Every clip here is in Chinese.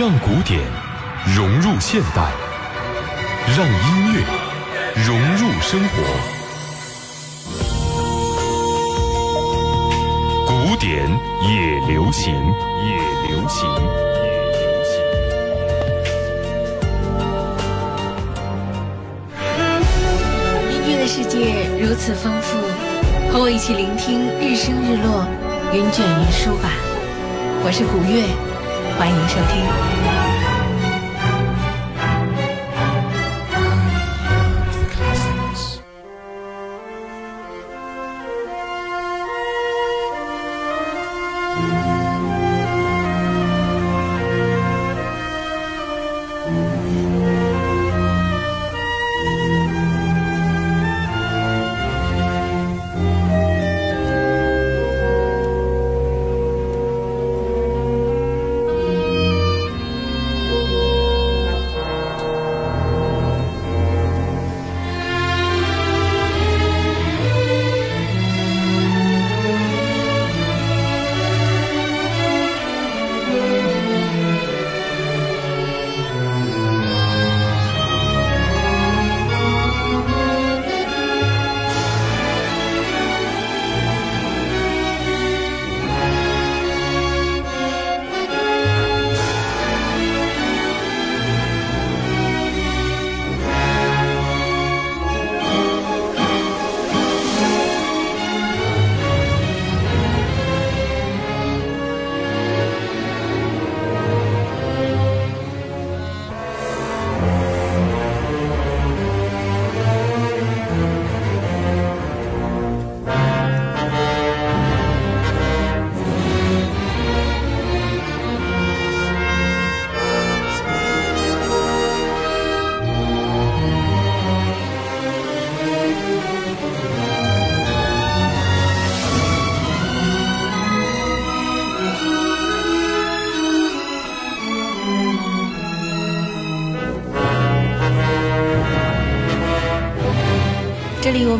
让古典融入现代，让音乐融入生活。古典也流行，也流行，也流行。音乐的世界如此丰富，和我一起聆听日升日落，云卷云舒吧。我是古月，欢迎收听。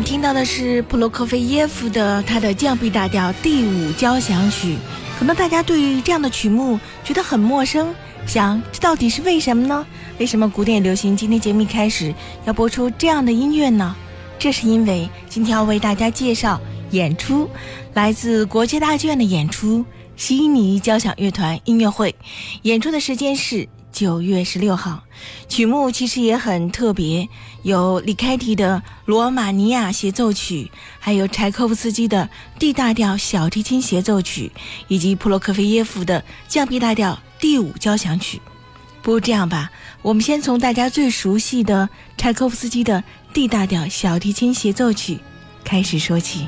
听到的是普罗科菲耶夫的他的降 B 大调第五交响曲，可能大家对于这样的曲目觉得很陌生，想这到底是为什么呢？为什么古典流行今天节目一开始要播出这样的音乐呢？这是因为今天要为大家介绍演出，来自国家大剧院的演出——悉尼交响乐团音乐会，演出的时间是。九月十六号，曲目其实也很特别，有李开提的《罗马尼亚协奏曲》，还有柴可夫斯基的 D 大调小提琴协奏曲，以及普罗科菲耶夫的降 B 大调第五交响曲。不如这样吧，我们先从大家最熟悉的柴可夫斯基的 D 大调小提琴协奏曲开始说起。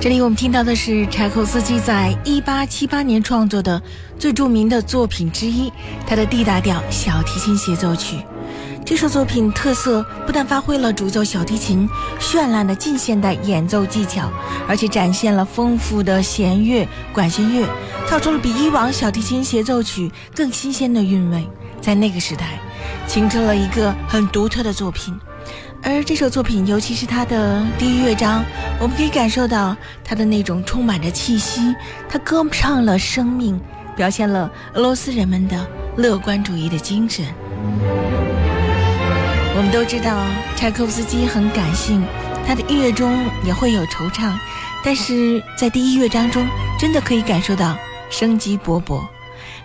这里我们听到的是柴可夫斯基在一八七八年创作的最著名的作品之一，他的 D 大调小提琴协奏曲。这首作品特色不但发挥了主奏小提琴绚烂的近现代演奏技巧，而且展现了丰富的弦乐、管弦乐，造出了比以往小提琴协奏曲更新鲜的韵味。在那个时代，形成了一个很独特的作品。而这首作品，尤其是它的第一乐章，我们可以感受到它的那种充满着气息，它歌唱了生命，表现了俄罗斯人们的乐观主义的精神。我们都知道，柴可夫斯基很感性，他的音乐中也会有惆怅，但是在第一乐章中，真的可以感受到生机勃勃。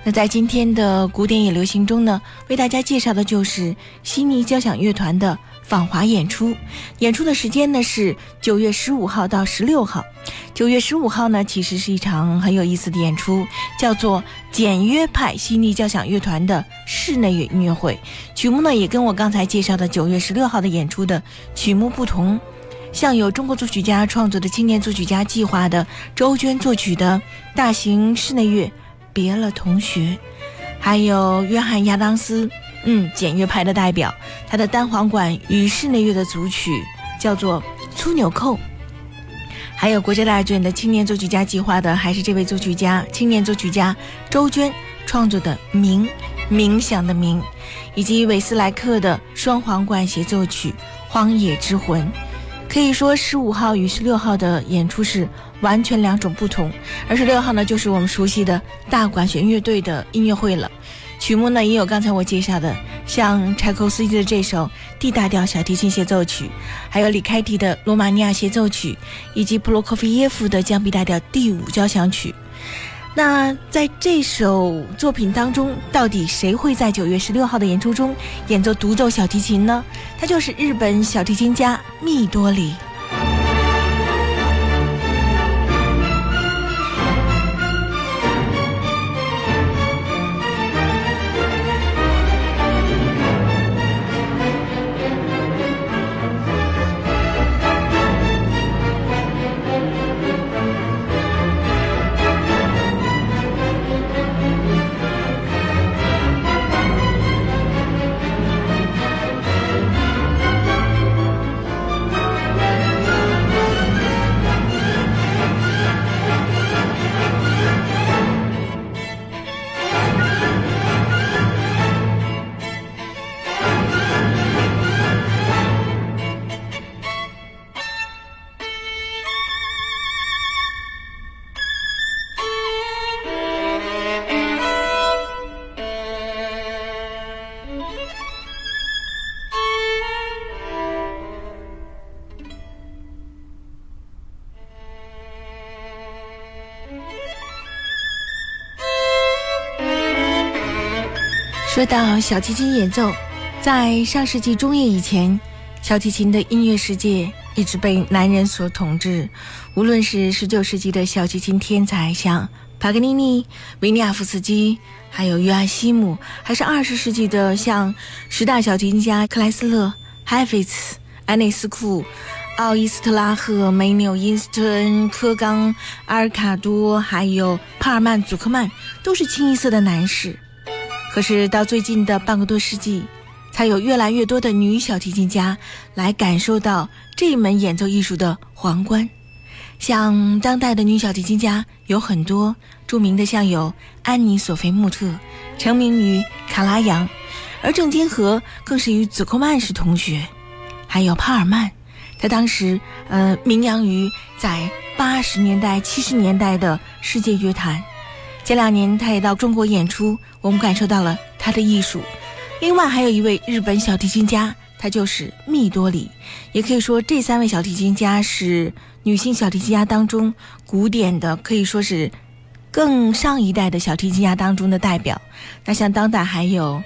那在今天的古典也流行中呢，为大家介绍的就是悉尼交响乐团的。访华演出，演出的时间呢是九月十五号到十六号。九月十五号呢，其实是一场很有意思的演出，叫做简约派悉尼交响乐团的室内乐音乐会。曲目呢也跟我刚才介绍的九月十六号的演出的曲目不同，像有中国作曲家创作的青年作曲家计划的周娟作曲的大型室内乐《别了同学》，还有约翰亚当斯。嗯，简约派的代表，他的单簧管与室内乐的组曲叫做粗纽扣。还有国家大剧院的青年作曲家计划的，还是这位作曲家青年作曲家周娟创作的冥冥想的冥，以及韦斯莱克的双簧管协奏曲《荒野之魂》。可以说，十五号与十六号的演出是完全两种不同，而十六号呢，就是我们熟悉的大管弦乐队的音乐会了。曲目呢也有刚才我介绍的，像柴可夫斯基的这首 D 大调小提琴协奏曲，还有李开迪的罗马尼亚协奏曲，以及普罗科菲耶夫的降 B 大调第五交响曲。那在这首作品当中，到底谁会在九月十六号的演出中演奏独奏小提琴呢？他就是日本小提琴家密多里。说到小提琴演奏，在上世纪中叶以前，小提琴的音乐世界一直被男人所统治。无论是十九世纪的小提琴天才，像帕格尼尼、维尼亚夫斯基，还有约翰西姆，还是二十世纪的像十大小提琴家克莱斯勒、海菲茨、安内斯库、奥伊斯特拉赫、梅纽因斯顿、科冈、阿尔卡多，还有帕尔曼、祖克曼，都是清一色的男士。可是到最近的半个多世纪，才有越来越多的女小提琴家来感受到这一门演奏艺术的皇冠。像当代的女小提琴家有很多著名的，像有安妮·索菲·穆特，成名于卡拉扬，而郑金和更是与子克曼是同学。还有帕尔曼，他当时呃名扬于在八十年代、七十年代的世界乐坛。前两年，他也到中国演出，我们感受到了他的艺术。另外，还有一位日本小提琴家，他就是密多里。也可以说，这三位小提琴家是女性小提琴家当中古典的，可以说是更上一代的小提琴家当中的代表。那像当代还有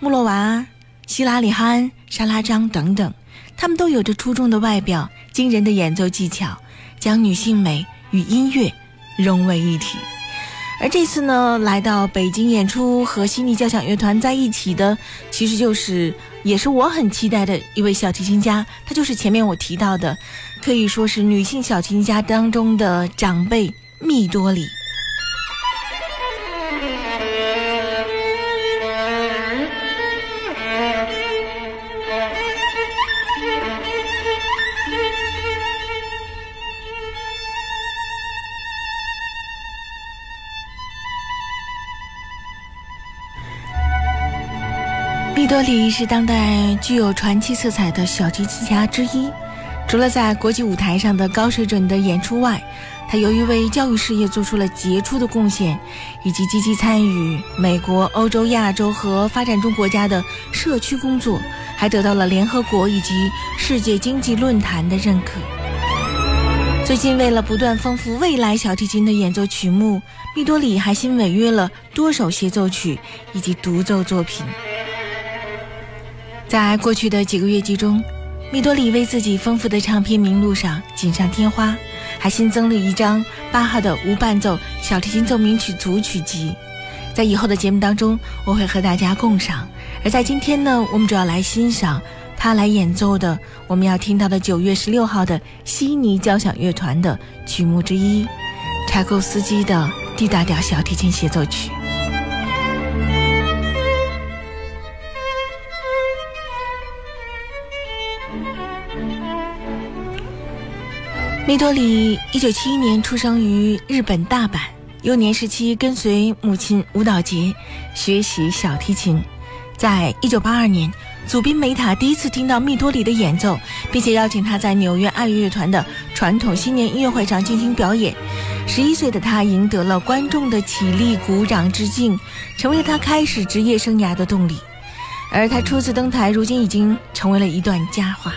穆洛娃、希拉里哈恩、沙拉张等等，他们都有着出众的外表、惊人的演奏技巧，将女性美与音乐融为一体。而这次呢，来到北京演出和悉尼交响乐团在一起的，其实就是也是我很期待的一位小提琴家，他就是前面我提到的，可以说是女性小提琴家当中的长辈密多里。多里是当代具有传奇色彩的小提琴家之一。除了在国际舞台上的高水准的演出外，他由于为教育事业做出了杰出的贡献，以及积极参与美国、欧洲、亚洲和发展中国家的社区工作，还得到了联合国以及世界经济论坛的认可。最近，为了不断丰富未来小提琴的演奏曲目，密多里还新违约了多首协奏曲以及独奏作品。在过去的几个月季中，米多里为自己丰富的唱片名录上锦上添花，还新增了一张巴哈的无伴奏小提琴奏鸣曲组曲集。在以后的节目当中，我会和大家共赏。而在今天呢，我们主要来欣赏他来演奏的我们要听到的九月十六号的悉尼交响乐团的曲目之一——柴可夫斯基的 D 大调小提琴协奏曲。蜜多里一九七一年出生于日本大阪，幼年时期跟随母亲舞蹈节学习小提琴。在一九八二年，祖宾梅塔第一次听到蜜多里的演奏，并且邀请他在纽约爱乐乐团的传统新年音乐会上进行表演。十一岁的他赢得了观众的起立鼓掌致敬，成为了他开始职业生涯的动力。而他初次登台，如今已经成为了一段佳话。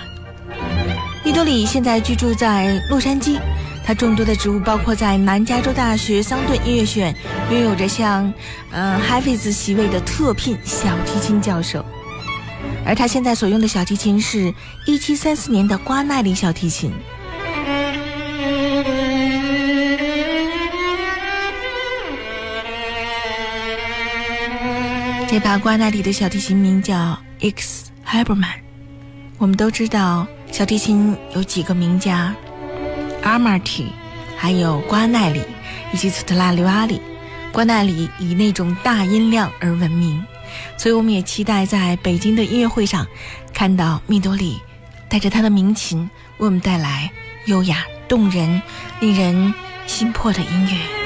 蜜多里现在居住在洛杉矶，他众多的职务包括在南加州大学桑顿音乐学院拥有着像，呃，海菲兹席位的特聘小提琴教授，而他现在所用的小提琴是一七三四年的瓜奈里小提琴。这把瓜奈里的小提琴名叫 X Haberman，我们都知道。小提琴有几个名家，阿马提，还有瓜奈里，以及斯特拉里瓦里。瓜奈里以那种大音量而闻名，所以我们也期待在北京的音乐会上，看到蜜多里带着他的名琴为我们带来优雅动人、令人心魄的音乐。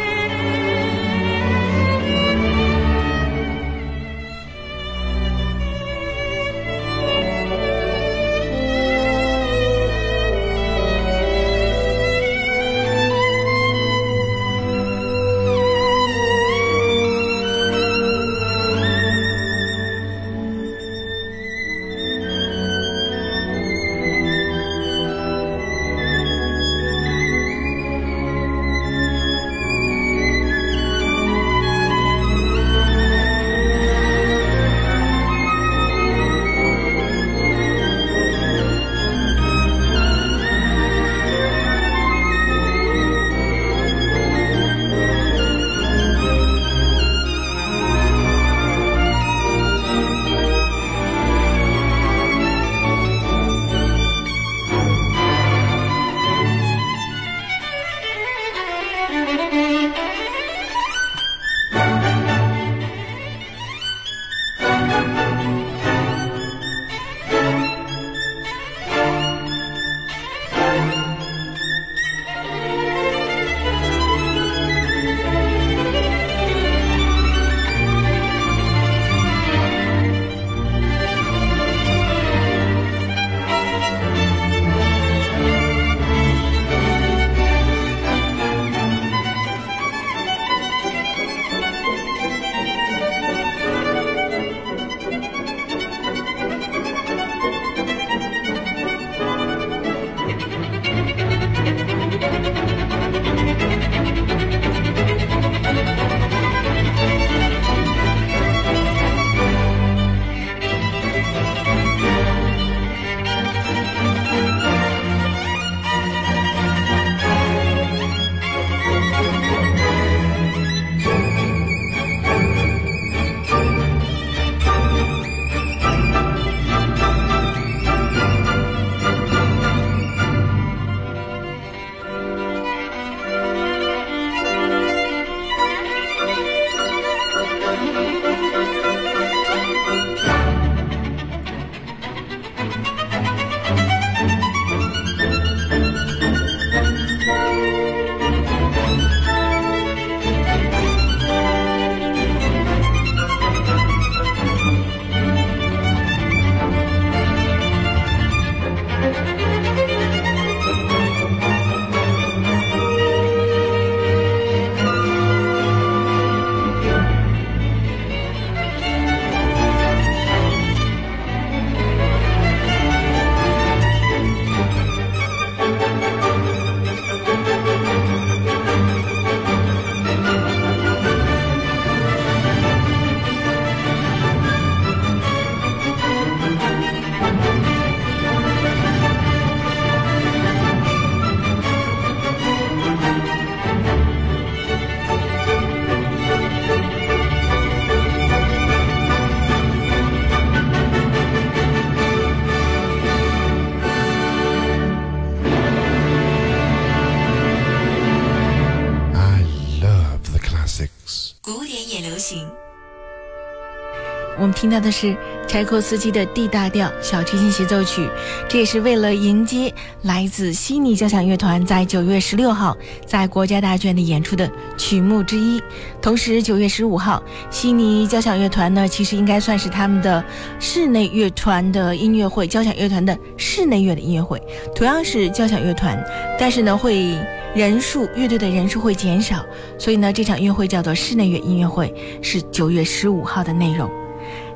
听到的是柴可夫斯基的 D 大调小提琴协奏曲，这也是为了迎接来自悉尼交响乐团在九月十六号在国家大剧院的演出的曲目之一。同时，九月十五号，悉尼交响乐团呢，其实应该算是他们的室内乐团的音乐会，交响乐团的室内乐的音乐会，同样是交响乐团，但是呢，会人数乐队的人数会减少，所以呢，这场音乐会叫做室内乐音乐会，是九月十五号的内容。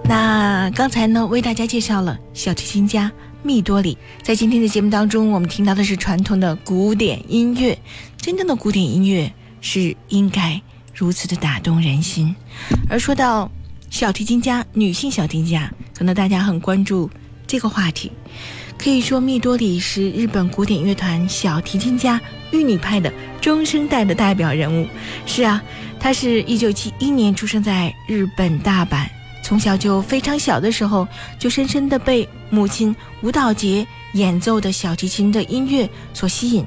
那刚才呢，为大家介绍了小提琴家密多里。在今天的节目当中，我们听到的是传统的古典音乐。真正的古典音乐是应该如此的打动人心。而说到小提琴家，女性小提琴家，可能大家很关注这个话题。可以说，密多里是日本古典乐团小提琴家玉女派的中生代的代表人物。是啊，她是一九七一年出生在日本大阪。从小就非常小的时候，就深深的被母亲舞蹈节演奏的小提琴的音乐所吸引。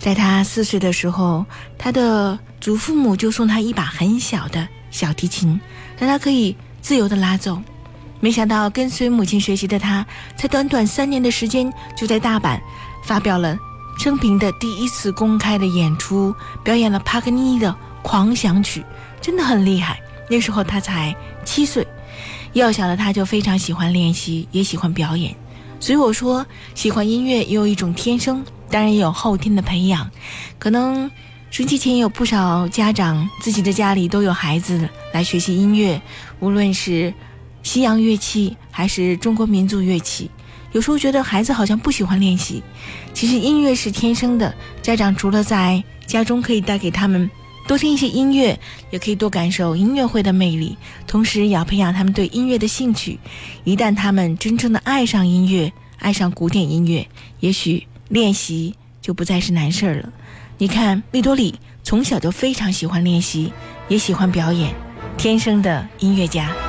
在他四岁的时候，他的祖父母就送他一把很小的小提琴，让他可以自由的拉奏。没想到跟随母亲学习的他，才短短三年的时间，就在大阪发表了生平的第一次公开的演出，表演了帕格尼的狂想曲，真的很厉害。那时候他才七岁。幼小的他就非常喜欢练习，也喜欢表演，所以我说喜欢音乐也有一种天生，当然也有后天的培养。可能春节前有不少家长自己的家里都有孩子来学习音乐，无论是西洋乐器还是中国民族乐器，有时候觉得孩子好像不喜欢练习。其实音乐是天生的，家长除了在家中可以带给他们。多听一些音乐，也可以多感受音乐会的魅力，同时也要培养他们对音乐的兴趣。一旦他们真正的爱上音乐，爱上古典音乐，也许练习就不再是难事儿了。你看，密多里从小就非常喜欢练习，也喜欢表演，天生的音乐家。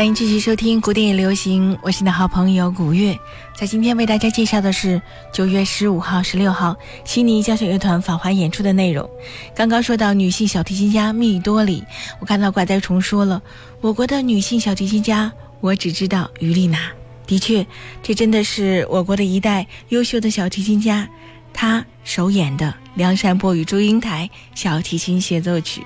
欢迎继续收听古典流行，我是你的好朋友古月。在今天为大家介绍的是九月十五号、十六号悉尼交响乐团法华演出的内容。刚刚说到女性小提琴家密多里，我看到怪哉虫说了，我国的女性小提琴家，我只知道于丽娜。的确，这真的是我国的一代优秀的小提琴家，她首演的《梁山伯与祝英台》小提琴协奏曲。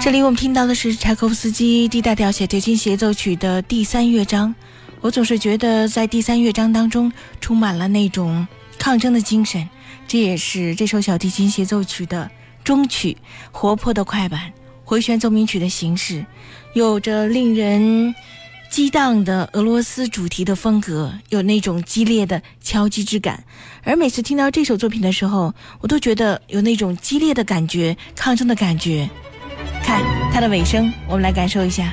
这里我们听到的是柴可夫斯基 D 大调小提琴协奏曲的第三乐章。我总是觉得在第三乐章当中充满了那种抗争的精神，这也是这首小提琴协奏曲的终曲，活泼的快板，回旋奏鸣曲的形式，有着令人激荡的俄罗斯主题的风格，有那种激烈的敲击之感。而每次听到这首作品的时候，我都觉得有那种激烈的感觉、抗争的感觉。看它的尾声，我们来感受一下。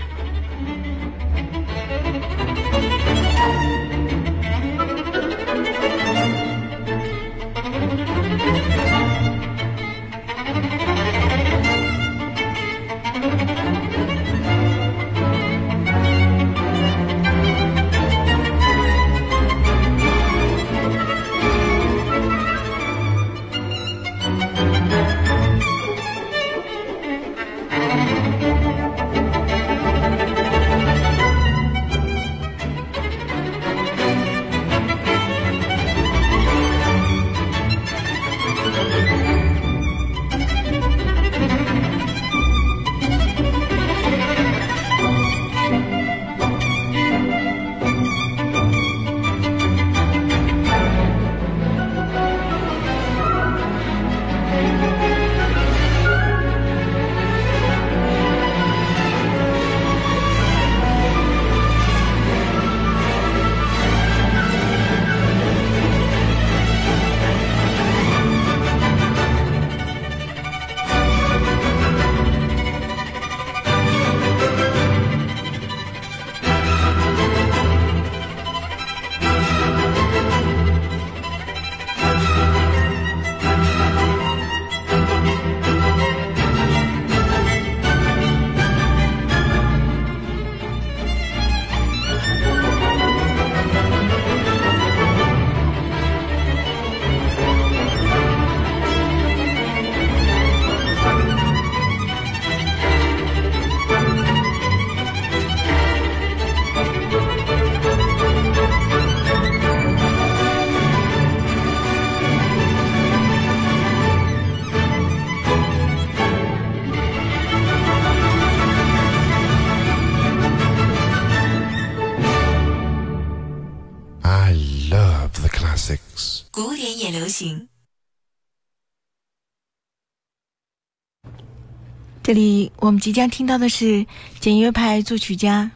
这里我们即将听到的是简约派作曲家，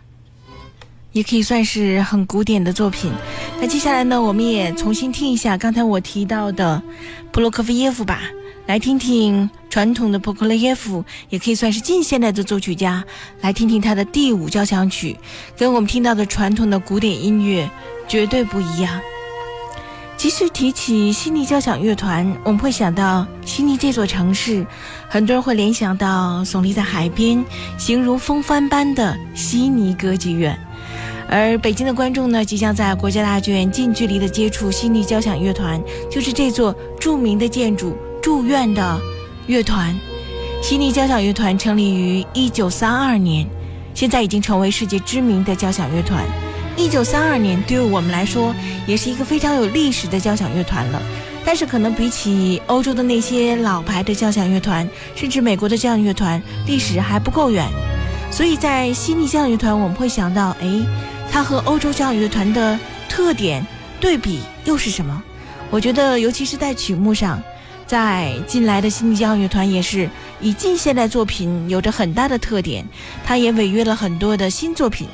也可以算是很古典的作品。那接下来呢，我们也重新听一下刚才我提到的普罗科菲耶夫吧，来听听传统的普罗科菲耶夫，也可以算是近现代的作曲家，来听听他的第五交响曲，跟我们听到的传统的古典音乐绝对不一样。即使提起悉尼交响乐团，我们会想到悉尼这座城市，很多人会联想到耸立在海边、形如风帆般的悉尼歌剧院。而北京的观众呢，即将在国家大剧院近距离的接触悉尼交响乐团，就是这座著名的建筑住院的乐团。悉尼交响乐团成立于一九三二年，现在已经成为世界知名的交响乐团。一九三二年，对于我们来说，也是一个非常有历史的交响乐团了。但是，可能比起欧洲的那些老牌的交响乐团，甚至美国的交响乐团，历史还不够远。所以在悉尼交响乐团，我们会想到，哎，它和欧洲交响乐团的特点对比又是什么？我觉得，尤其是在曲目上，在近来的悉尼交响乐团也是以近现代作品有着很大的特点，它也违约了很多的新作品。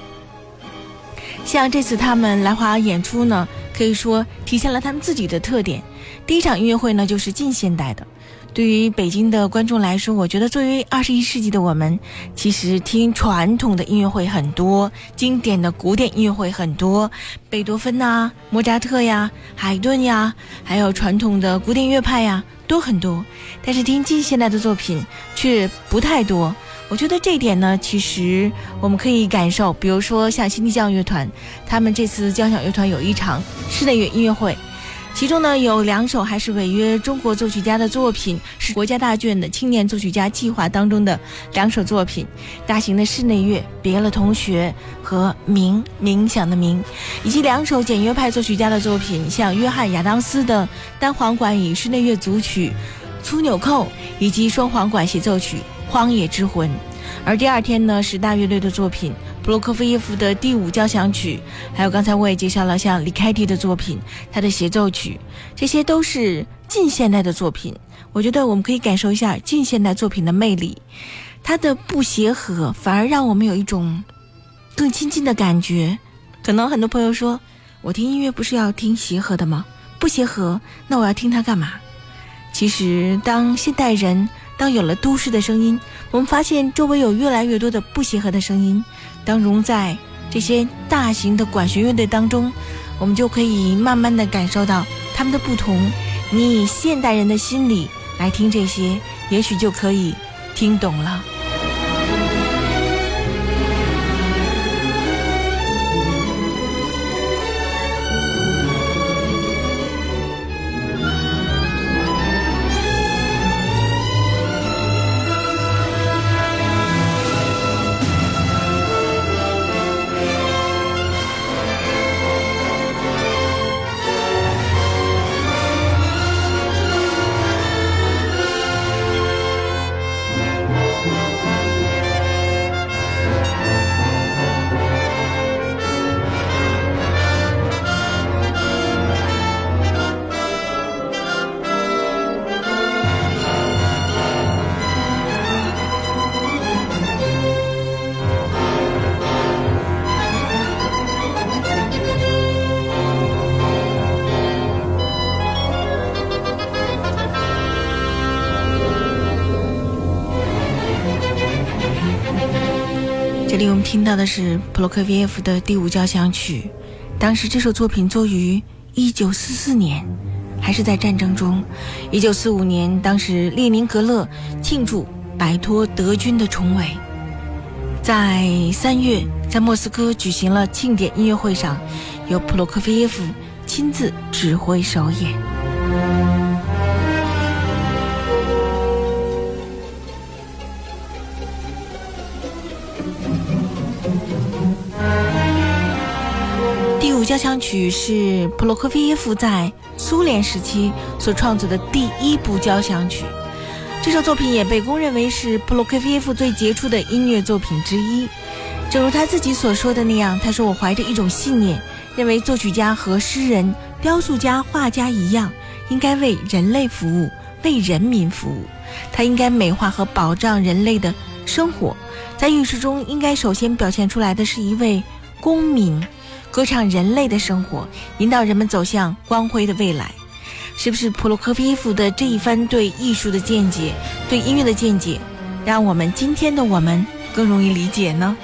像这次他们来华演出呢，可以说体现了他们自己的特点。第一场音乐会呢，就是近现代的。对于北京的观众来说，我觉得作为二十一世纪的我们，其实听传统的音乐会很多，经典的古典音乐会很多，贝多芬呐、莫扎特呀、海顿呀，还有传统的古典乐派呀，都很多。但是听近现代的作品却不太多。我觉得这一点呢，其实我们可以感受，比如说像新地交响乐团，他们这次交响乐团有一场室内乐音乐会，其中呢有两首还是违约中国作曲家的作品，是国家大剧院的青年作曲家计划当中的两首作品，大型的室内乐《别了同学》和《冥冥想的冥》，以及两首简约派作曲家的作品，像约翰亚当斯的单簧管与室内乐组曲《粗纽扣》，以及双簧管协奏曲。荒野之魂，而第二天呢是大乐队的作品，普罗科菲耶夫的第五交响曲，还有刚才我也介绍了像李凯迪的作品，他的协奏曲，这些都是近现代的作品。我觉得我们可以感受一下近现代作品的魅力，它的不协和反而让我们有一种更亲近的感觉。可能很多朋友说，我听音乐不是要听协和的吗？不协和，那我要听它干嘛？其实，当现代人当有了都市的声音，我们发现周围有越来越多的不协和的声音。当融在这些大型的管弦乐队当中，我们就可以慢慢的感受到他们的不同。你以现代人的心理来听这些，也许就可以听懂了。听到的是普罗科菲耶夫的第五交响曲。当时这首作品作于一九四四年，还是在战争中。一九四五年，当时列宁格勒庆祝摆脱德军的重围，在三月，在莫斯科举行了庆典音乐会上，由普罗科菲耶夫亲自指挥首演。交响曲是普罗科菲耶夫在苏联时期所创作的第一部交响曲，这首作品也被公认为是普罗科菲耶夫最杰出的音乐作品之一。正如他自己所说的那样，他说：“我怀着一种信念，认为作曲家和诗人、雕塑家、画家一样，应该为人类服务，为人民服务。他应该美化和保障人类的生活，在浴室中应该首先表现出来的是一位公民。”歌唱人类的生活，引导人们走向光辉的未来，是不是普罗科菲耶夫的这一番对艺术的见解、对音乐的见解，让我们今天的我们更容易理解呢？